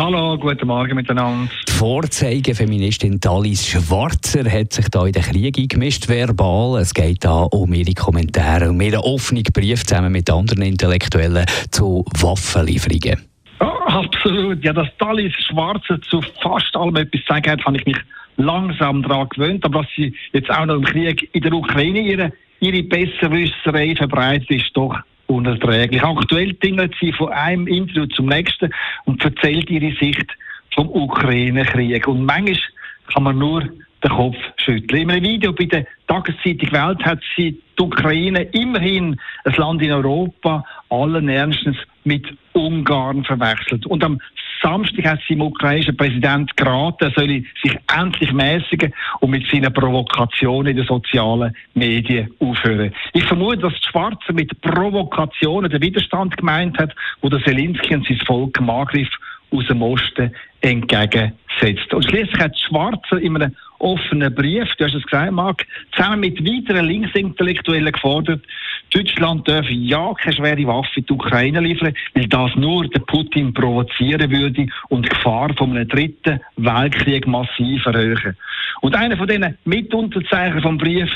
Hallo, guten Morgen miteinander. Die Vorzeigefeministin Talis Schwarzer hat sich da in den Krieg eingemischt, verbal. Es geht da um ihre Kommentare und ihren offenen Brief zusammen mit anderen Intellektuellen zu Waffenlieferungen. Oh, absolut. Ja, dass Talis Schwarzer zu fast allem etwas sagen hat, habe ich mich langsam daran gewöhnt. Aber dass sie jetzt auch noch im Krieg in der Ukraine ihre, ihre Besserwisserei verbreitet, ist doch unerträglich. Aktuell tingelt sie von einem Interview zum nächsten und erzählt ihre Sicht vom Ukraine-Krieg. Und manchmal kann man nur den Kopf schütteln. In einem Video bei der Tageszeitung Welt hat sie die Ukraine immerhin ein Land in Europa allen Ernstens mit Ungarn verwechselt. Und am Samstag hat sie dem ukrainischen Präsident geraten, er solle sich endlich mäßigen und mit seinen Provokationen in den sozialen Medien aufhören. Ich vermute, dass die Schwarze mit Provokationen den Widerstand gemeint hat, wo der Zelensky und sein Volk im Angriff aus dem Osten entgegensetzt. Und schließlich hat Schwarzer in einem offenen Brief, du hast es gesagt, Marc, zusammen mit weiteren Linksintellektuellen gefordert, Deutschland dürfe ja keine schwere Waffe in die Ukraine liefern, weil das nur den Putin provozieren würde und die Gefahr von einem dritten Weltkrieg massiv erhöhen. Und einer von diesen Mitunterzeichner vom Brief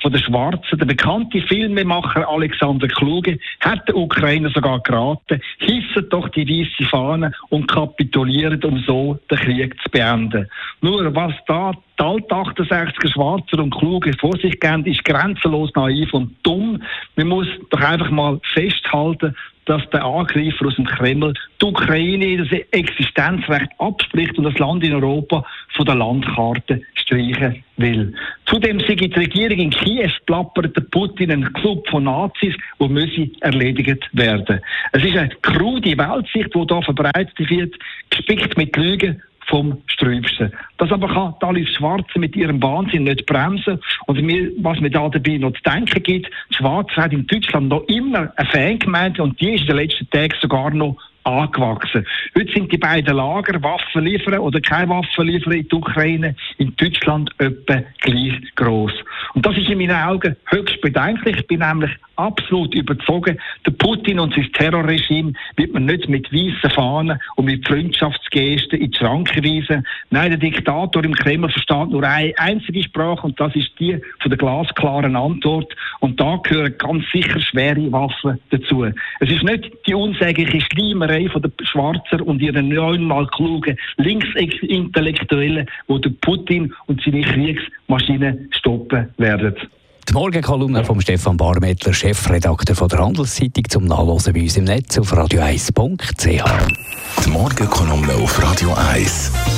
von der Schwarzen, der bekannte Filmemacher Alexander Kluge, hat der Ukraine sogar geraten, hissen doch die weiße Fahne und kapitulieren, um so den Krieg zu beenden. Nur was da die alt 68er Schwarzer und Kluge vor sich gehen, ist grenzenlos naiv und dumm. Man muss doch einfach mal festhalten, dass der Angreifer aus dem Kreml die Ukraine das Existenzrecht abspricht und das Land in Europa von der Landkarte streichen will. Zudem sei die Regierung in Kiew plappert der Putin einen Club von Nazis, wo müsse erledigt werden. Es ist eine krude Weltsicht, die hier verbreitet wird, gespickt mit Lügen vom Strübsten. Das aber kann Alice Schwarze mit ihrem Wahnsinn nicht bremsen. Und mir, was mir da dabei noch zu denken gibt, Schwarze hat in Deutschland noch immer eine Fangemeinde und die ist in den letzten Tagen sogar noch angewachsen. Heute sind die beiden Lager, Waffen liefern oder keine Waffen liefern in die Ukraine, in Deutschland etwa gleich groß. Und das ist in meinen Augen höchst bedenklich. Ich bin nämlich absolut überzogen, der Putin und sein Terrorregime wird man nicht mit weißen Fahnen und mit Freundschaftsgesten in die Schranke weisen. Nein, der Diktator im Kreml versteht nur eine einzige Sprache und das ist die von der glasklaren Antwort. Und da gehören ganz sicher schwere Waffen dazu. Es ist nicht die unsägliche Schleimerei von der Schwarzer und ihren neunmal klugen Linksintellektuellen, wo der Putin und seine Kriegsmaschine stoppen werden. Die Morgenkolumne von Stefan Barmettler, Chefredakteur von der Handelszeitung, zum Nachlesen bei uns im Netz auf radio1.ch. Die Morgenkolumne auf Radio 1.